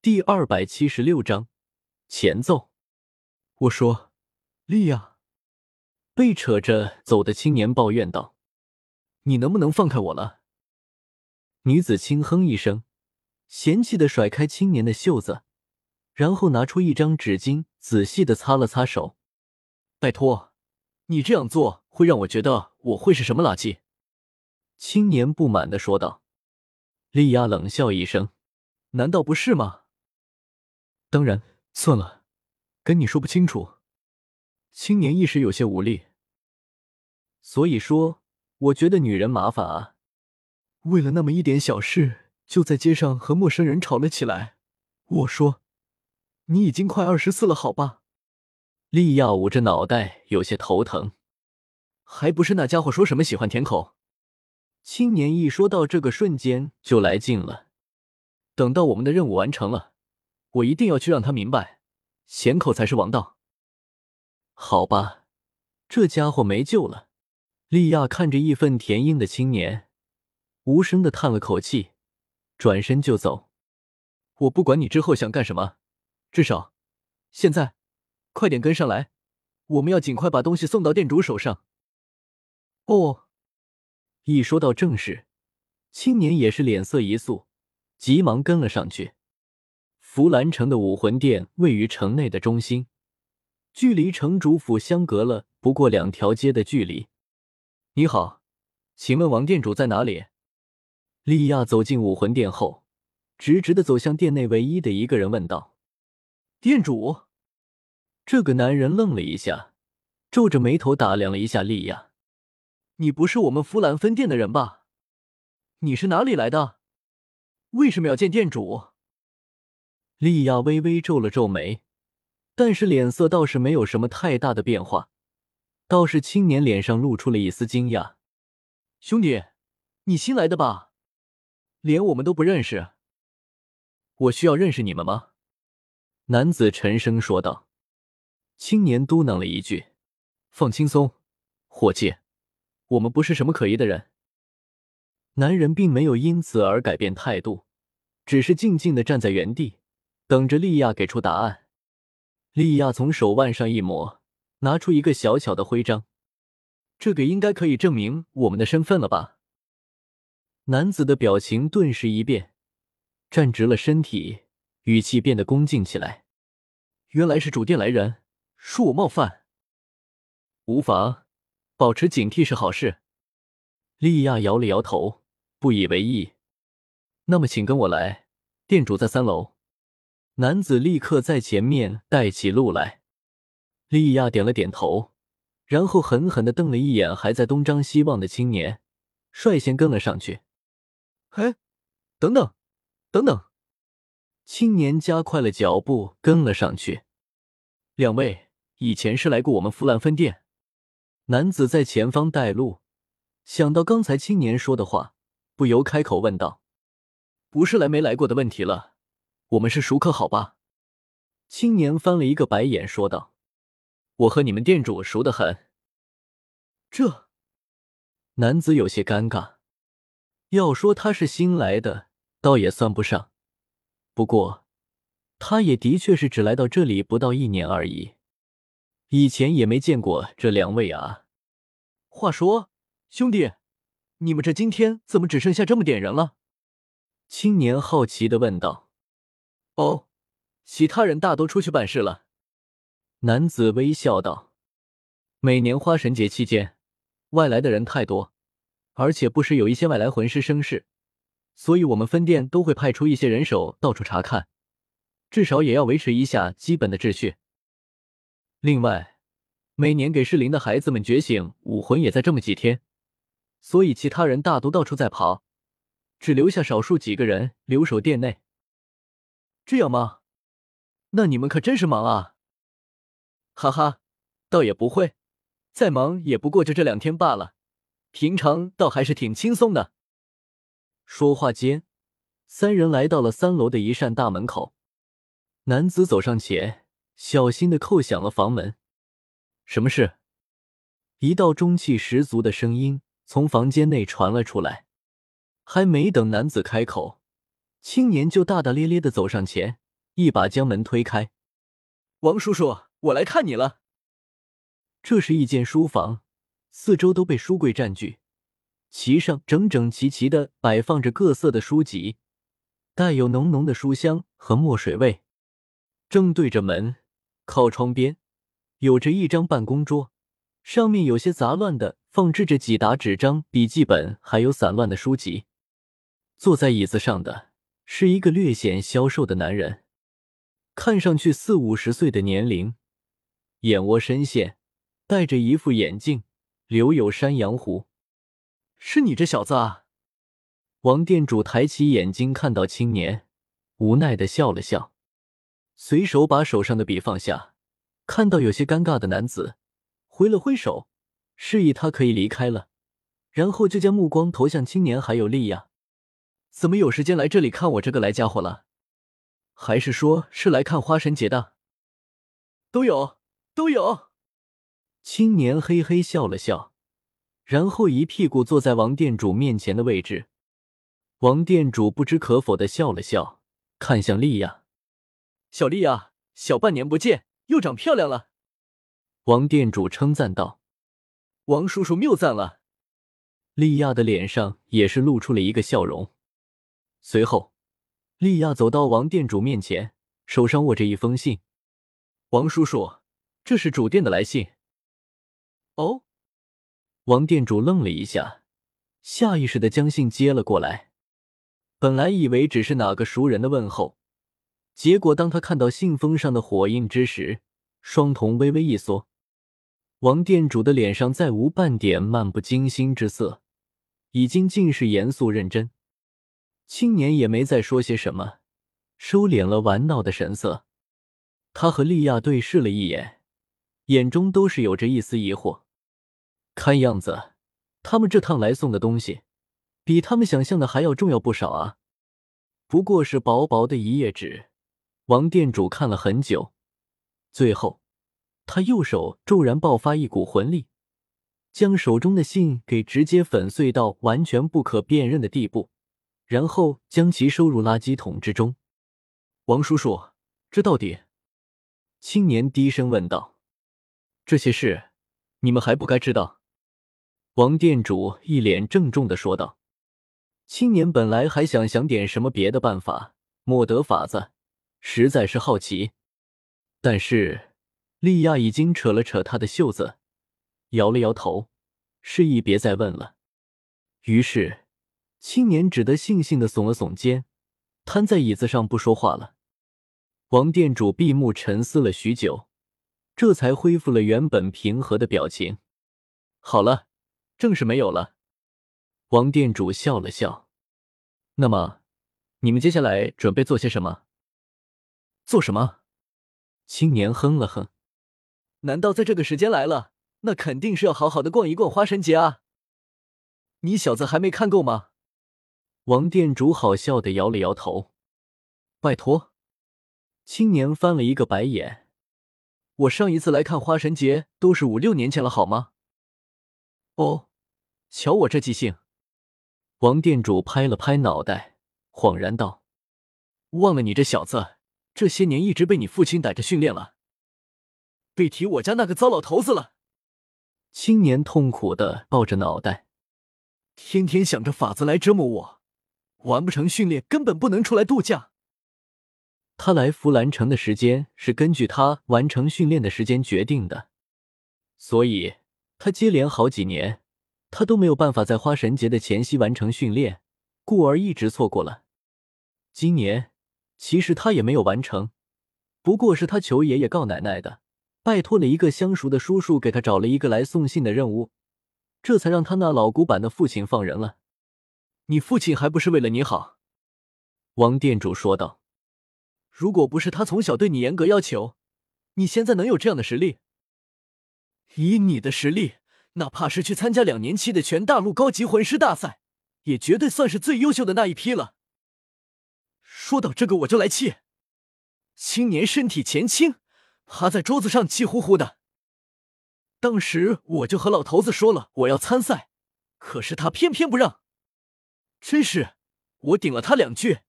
第二百七十六章前奏。我说：“莉亚。”被扯着走的青年抱怨道：“你能不能放开我了？”女子轻哼一声，嫌弃的甩开青年的袖子，然后拿出一张纸巾，仔细的擦了擦手。拜托，你这样做会让我觉得我会是什么垃圾？青年不满的说道。莉亚冷笑一声：“难道不是吗？”当然，算了，跟你说不清楚。青年一时有些无力。所以说，我觉得女人麻烦啊，为了那么一点小事，就在街上和陌生人吵了起来。我说，你已经快二十四了，好吧？利亚捂着脑袋，有些头疼。还不是那家伙说什么喜欢舔口？青年一说到这个瞬间就来劲了。等到我们的任务完成了，我一定要去让他明白，咸口才是王道。好吧，这家伙没救了。莉亚看着义愤填膺的青年，无声的叹了口气，转身就走。我不管你之后想干什么，至少现在快点跟上来，我们要尽快把东西送到店主手上。哦，一说到正事，青年也是脸色一肃，急忙跟了上去。弗兰城的武魂殿位于城内的中心，距离城主府相隔了不过两条街的距离。你好，请问王店主在哪里？莉亚走进武魂殿后，直直的走向店内唯一的一个人，问道：“店主。”这个男人愣了一下，皱着眉头打量了一下莉亚：“你不是我们弗兰分店的人吧？你是哪里来的？为什么要见店主？”莉亚微微皱了皱眉，但是脸色倒是没有什么太大的变化。倒是青年脸上露出了一丝惊讶：“兄弟，你新来的吧？连我们都不认识。我需要认识你们吗？”男子沉声说道。青年嘟囔了一句：“放轻松，伙计，我们不是什么可疑的人。”男人并没有因此而改变态度，只是静静的站在原地，等着莉亚给出答案。莉亚从手腕上一抹。拿出一个小巧的徽章，这个应该可以证明我们的身份了吧？男子的表情顿时一变，站直了身体，语气变得恭敬起来。原来是主店来人，恕我冒犯。无妨，保持警惕是好事。莉亚摇了摇头，不以为意。那么，请跟我来，店主在三楼。男子立刻在前面带起路来。莉亚点了点头，然后狠狠的瞪了一眼还在东张西望的青年，率先跟了上去。嘿，等等，等等！青年加快了脚步跟了上去。两位以前是来过我们弗兰分店？男子在前方带路，想到刚才青年说的话，不由开口问道：“不是来没来过的问题了，我们是熟客，好吧？”青年翻了一个白眼，说道。我和你们店主熟得很。这男子有些尴尬。要说他是新来的，倒也算不上。不过，他也的确是只来到这里不到一年而已，以前也没见过这两位啊。话说，兄弟，你们这今天怎么只剩下这么点人了？青年好奇的问道。哦，其他人大都出去办事了。男子微笑道：“每年花神节期间，外来的人太多，而且不时有一些外来魂师生事，所以我们分店都会派出一些人手到处查看，至少也要维持一下基本的秩序。另外，每年给适龄的孩子们觉醒武魂也在这么几天，所以其他人大都到处在跑，只留下少数几个人留守店内。这样吗？那你们可真是忙啊！”哈哈，倒也不会，再忙也不过就这两天罢了，平常倒还是挺轻松的。说话间，三人来到了三楼的一扇大门口，男子走上前，小心的叩响了房门。什么事？一道中气十足的声音从房间内传了出来。还没等男子开口，青年就大大咧咧的走上前，一把将门推开。王叔叔，我来看你了。这是一间书房，四周都被书柜占据，其上整整齐齐的摆放着各色的书籍，带有浓浓的书香和墨水味。正对着门，靠窗边，有着一张办公桌，上面有些杂乱的放置着几沓纸张、笔记本，还有散乱的书籍。坐在椅子上的是一个略显消瘦的男人。看上去四五十岁的年龄，眼窝深陷，戴着一副眼镜，留有山羊胡。是你这小子啊！王店主抬起眼睛看到青年，无奈的笑了笑，随手把手上的笔放下，看到有些尴尬的男子，挥了挥手，示意他可以离开了，然后就将目光投向青年还有利亚。怎么有时间来这里看我这个来家伙了？还是说是来看花神节的？都有，都有。青年嘿嘿笑了笑，然后一屁股坐在王店主面前的位置。王店主不知可否的笑了笑，看向莉亚：“小莉亚，小半年不见，又长漂亮了。”王店主称赞道：“王叔叔谬赞了。”莉亚的脸上也是露出了一个笑容，随后。莉亚走到王店主面前，手上握着一封信。王叔叔，这是主店的来信。哦，王店主愣了一下，下意识的将信接了过来。本来以为只是哪个熟人的问候，结果当他看到信封上的火印之时，双瞳微微一缩。王店主的脸上再无半点漫不经心之色，已经尽是严肃认真。青年也没再说些什么，收敛了玩闹的神色。他和莉亚对视了一眼，眼中都是有着一丝疑惑。看样子，他们这趟来送的东西，比他们想象的还要重要不少啊！不过是薄薄的一页纸，王店主看了很久，最后，他右手骤然爆发一股魂力，将手中的信给直接粉碎到完全不可辨认的地步。然后将其收入垃圾桶之中。王叔叔，这到底？青年低声问道：“这些事，你们还不该知道。”王店主一脸郑重的说道。青年本来还想想点什么别的办法，莫得法子，实在是好奇。但是莉亚已经扯了扯他的袖子，摇了摇头，示意别再问了。于是。青年只得悻悻的耸了耸肩，瘫在椅子上不说话了。王店主闭目沉思了许久，这才恢复了原本平和的表情。好了，正事没有了。王店主笑了笑。那么，你们接下来准备做些什么？做什么？青年哼了哼。难道在这个时间来了？那肯定是要好好的逛一逛花神节啊！你小子还没看够吗？王店主好笑的摇了摇头，拜托。青年翻了一个白眼，我上一次来看花神节都是五六年前了，好吗？哦，瞧我这记性。王店主拍了拍脑袋，恍然道：“忘了你这小子，这些年一直被你父亲逮着训练了，别提我家那个糟老头子了。”青年痛苦的抱着脑袋，天天想着法子来折磨我。完不成训练，根本不能出来度假。他来弗兰城的时间是根据他完成训练的时间决定的，所以他接连好几年，他都没有办法在花神节的前夕完成训练，故而一直错过了。今年其实他也没有完成，不过是他求爷爷告奶奶的，拜托了一个相熟的叔叔给他找了一个来送信的任务，这才让他那老古板的父亲放人了。你父亲还不是为了你好，王店主说道。如果不是他从小对你严格要求，你现在能有这样的实力？以你的实力，哪怕是去参加两年期的全大陆高级魂师大赛，也绝对算是最优秀的那一批了。说到这个，我就来气。青年身体前倾，趴在桌子上气呼呼的。当时我就和老头子说了，我要参赛，可是他偏偏不让。真是，我顶了他两句，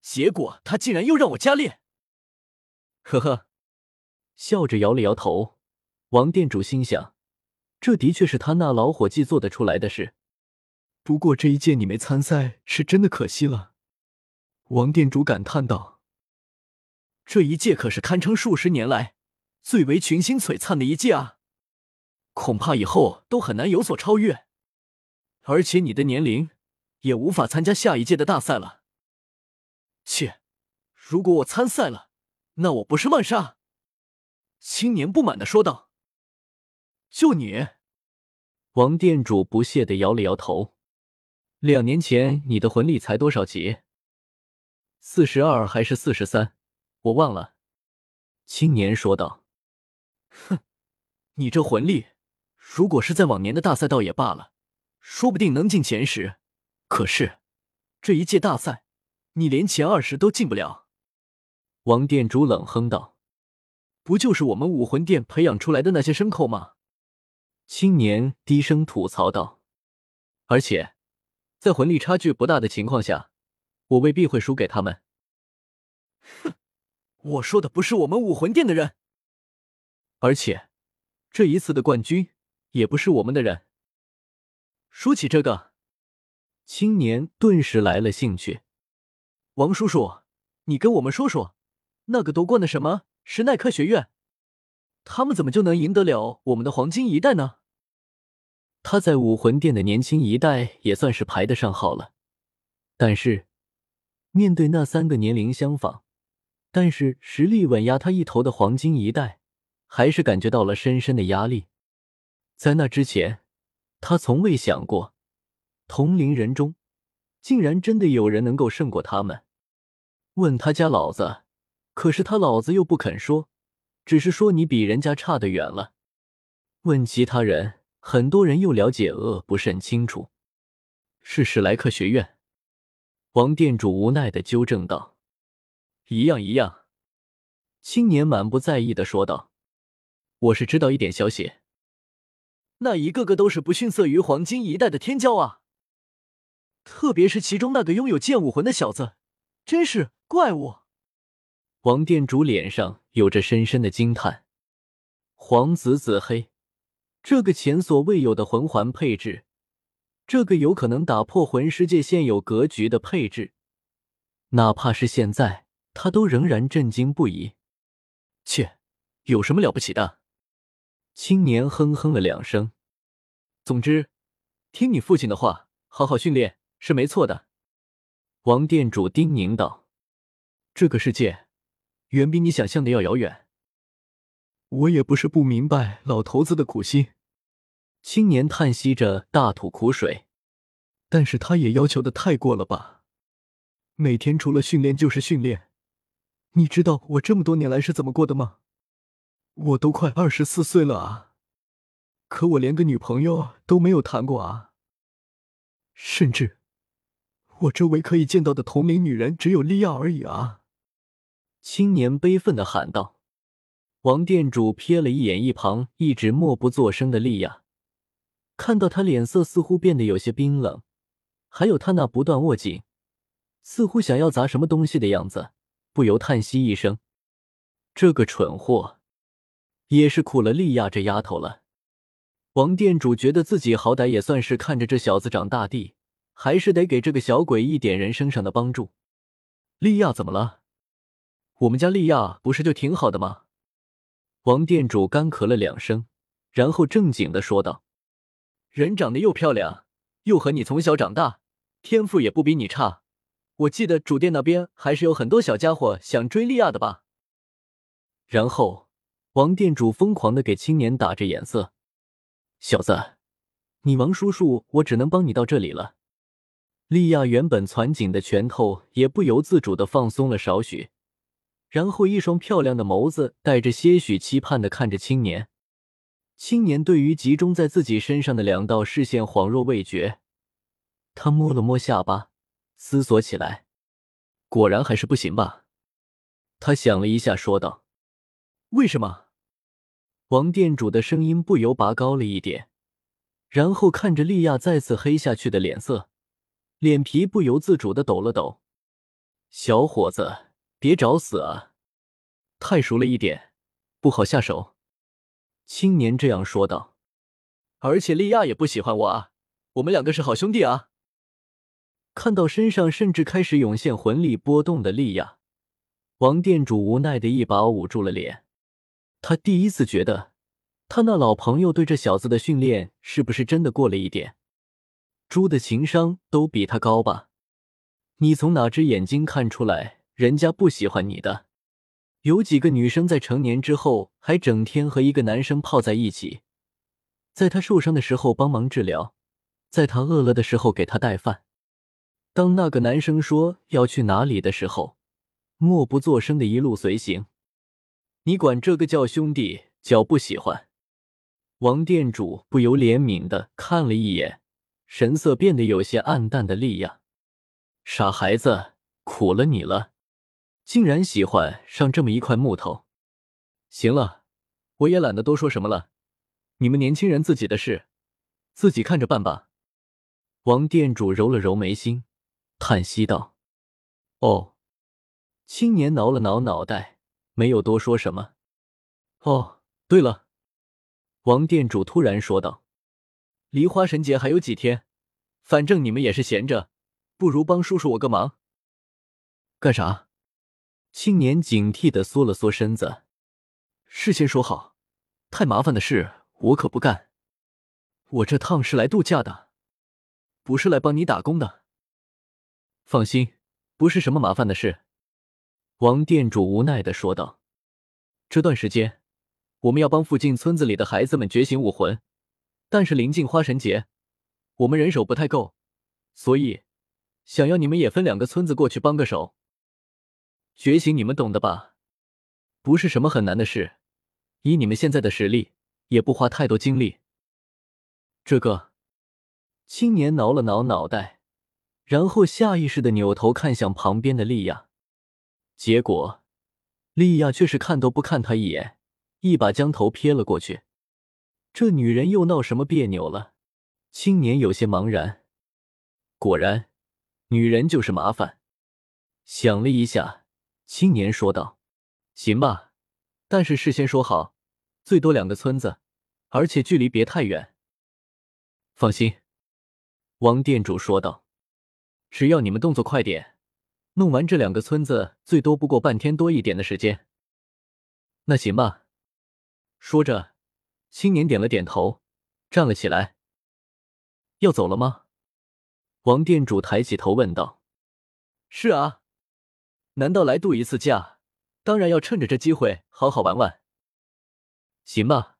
结果他竟然又让我加练。呵呵，笑着摇了摇头。王店主心想，这的确是他那老伙计做得出来的事。不过这一届你没参赛，是真的可惜了。王店主感叹道：“这一届可是堪称数十年来最为群星璀璨的一届啊，恐怕以后都很难有所超越。而且你的年龄也无法参加下一届的大赛了。切，如果我参赛了，那我不是慢杀？”青年不满的说道。“就你？”王店主不屑的摇了摇头。两年前你的魂力才多少级？四十二还是四十三？我忘了。青年说道。哼，你这魂力，如果是在往年的大赛倒也罢了，说不定能进前十。可是这一届大赛，你连前二十都进不了。王店主冷哼道：“不就是我们武魂殿培养出来的那些牲口吗？”青年低声吐槽道：“而且。”在魂力差距不大的情况下，我未必会输给他们。哼，我说的不是我们武魂殿的人，而且这一次的冠军也不是我们的人。说起这个，青年顿时来了兴趣。王叔叔，你跟我们说说，那个夺冠的什么石奈克学院，他们怎么就能赢得了我们的黄金一代呢？他在武魂殿的年轻一代也算是排得上号了，但是面对那三个年龄相仿，但是实力稳压他一头的黄金一代，还是感觉到了深深的压力。在那之前，他从未想过同龄人中竟然真的有人能够胜过他们。问他家老子，可是他老子又不肯说，只是说你比人家差得远了。问其他人。很多人又了解恶不甚清楚，是史莱克学院。王店主无奈的纠正道：“一样一样。”青年满不在意的说道：“我是知道一点消息，那一个个都是不逊色于黄金一代的天骄啊！特别是其中那个拥有剑武魂的小子，真是怪物。”王店主脸上有着深深的惊叹：“黄紫紫黑。”这个前所未有的魂环配置，这个有可能打破魂师界现有格局的配置，哪怕是现在，他都仍然震惊不已。切，有什么了不起的？青年哼哼了两声。总之，听你父亲的话，好好训练是没错的。王店主叮咛道：“这个世界，远比你想象的要遥远。”我也不是不明白老头子的苦心，青年叹息着大吐苦水，但是他也要求的太过了吧？每天除了训练就是训练，你知道我这么多年来是怎么过的吗？我都快二十四岁了啊，可我连个女朋友都没有谈过啊，甚至我周围可以见到的同龄女人只有莉亚而已啊！青年悲愤的喊道。王店主瞥了一眼一旁一直默不作声的莉亚，看到她脸色似乎变得有些冰冷，还有她那不断握紧，似乎想要砸什么东西的样子，不由叹息一声：“这个蠢货，也是苦了莉亚这丫头了。”王店主觉得自己好歹也算是看着这小子长大的，还是得给这个小鬼一点人生上的帮助。莉亚怎么了？我们家莉亚不是就挺好的吗？王店主干咳了两声，然后正经的说道：“人长得又漂亮，又和你从小长大，天赋也不比你差。我记得主店那边还是有很多小家伙想追莉亚的吧？”然后，王店主疯狂的给青年打着眼色：“小子，你王叔叔，我只能帮你到这里了。”莉亚原本攥紧的拳头也不由自主的放松了少许。然后，一双漂亮的眸子带着些许期盼的看着青年。青年对于集中在自己身上的两道视线恍若未觉，他摸了摸下巴，思索起来。果然还是不行吧？他想了一下，说道：“为什么？”王店主的声音不由拔高了一点，然后看着莉亚再次黑下去的脸色，脸皮不由自主的抖了抖。小伙子。别找死啊！太熟了一点，不好下手。”青年这样说道。“而且莉亚也不喜欢我啊，我们两个是好兄弟啊。”看到身上甚至开始涌现魂力波动的莉亚，王店主无奈的一把捂住了脸。他第一次觉得，他那老朋友对这小子的训练是不是真的过了一点？猪的情商都比他高吧？你从哪只眼睛看出来人家不喜欢你的？有几个女生在成年之后还整天和一个男生泡在一起，在他受伤的时候帮忙治疗，在他饿了的时候给他带饭。当那个男生说要去哪里的时候，默不作声的一路随行。你管这个叫兄弟，叫不喜欢？王店主不由怜悯的看了一眼，神色变得有些暗淡的莉亚，傻孩子，苦了你了，竟然喜欢上这么一块木头。行了，我也懒得多说什么了，你们年轻人自己的事，自己看着办吧。王店主揉了揉眉心。叹息道：“哦。”青年挠了挠脑袋，没有多说什么。哦，对了，王店主突然说道：“离花神节还有几天，反正你们也是闲着，不如帮叔叔我个忙。”干啥？青年警惕的缩了缩身子。事先说好，太麻烦的事我可不干。我这趟是来度假的，不是来帮你打工的。放心，不是什么麻烦的事。”王店主无奈的说道。“这段时间，我们要帮附近村子里的孩子们觉醒武魂，但是临近花神节，我们人手不太够，所以想要你们也分两个村子过去帮个手。觉醒你们懂的吧？不是什么很难的事，以你们现在的实力，也不花太多精力。”这个青年挠了挠脑袋。然后下意识的扭头看向旁边的莉亚，结果莉亚却是看都不看他一眼，一把将头撇了过去。这女人又闹什么别扭了？青年有些茫然。果然，女人就是麻烦。想了一下，青年说道：“行吧，但是事先说好，最多两个村子，而且距离别太远。”放心，王店主说道。只要你们动作快点，弄完这两个村子，最多不过半天多一点的时间。那行吧。说着，青年点了点头，站了起来。要走了吗？王店主抬起头问道。是啊，难道来度一次假？当然要趁着这机会好好玩玩。行吧，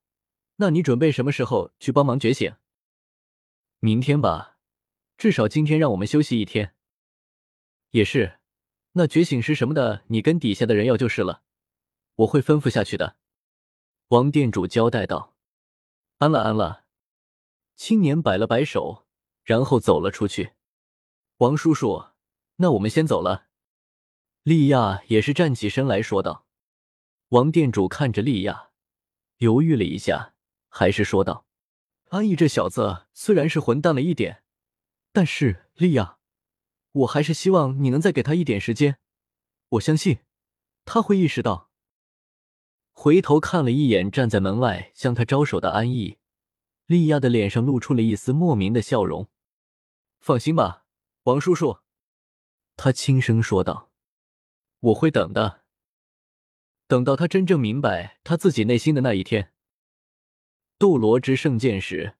那你准备什么时候去帮忙觉醒？明天吧。至少今天让我们休息一天。也是，那觉醒石什么的，你跟底下的人要就是了，我会吩咐下去的。王店主交代道：“安了安了。”青年摆了摆手，然后走了出去。王叔叔，那我们先走了。莉亚也是站起身来说道。王店主看着莉亚，犹豫了一下，还是说道：“安逸这小子虽然是混蛋了一点。”但是，莉亚，我还是希望你能再给他一点时间。我相信他会意识到。回头看了一眼站在门外向他招手的安逸，莉亚的脸上露出了一丝莫名的笑容。放心吧，王叔叔，他轻声说道：“我会等的，等到他真正明白他自己内心的那一天。”斗罗之圣剑时。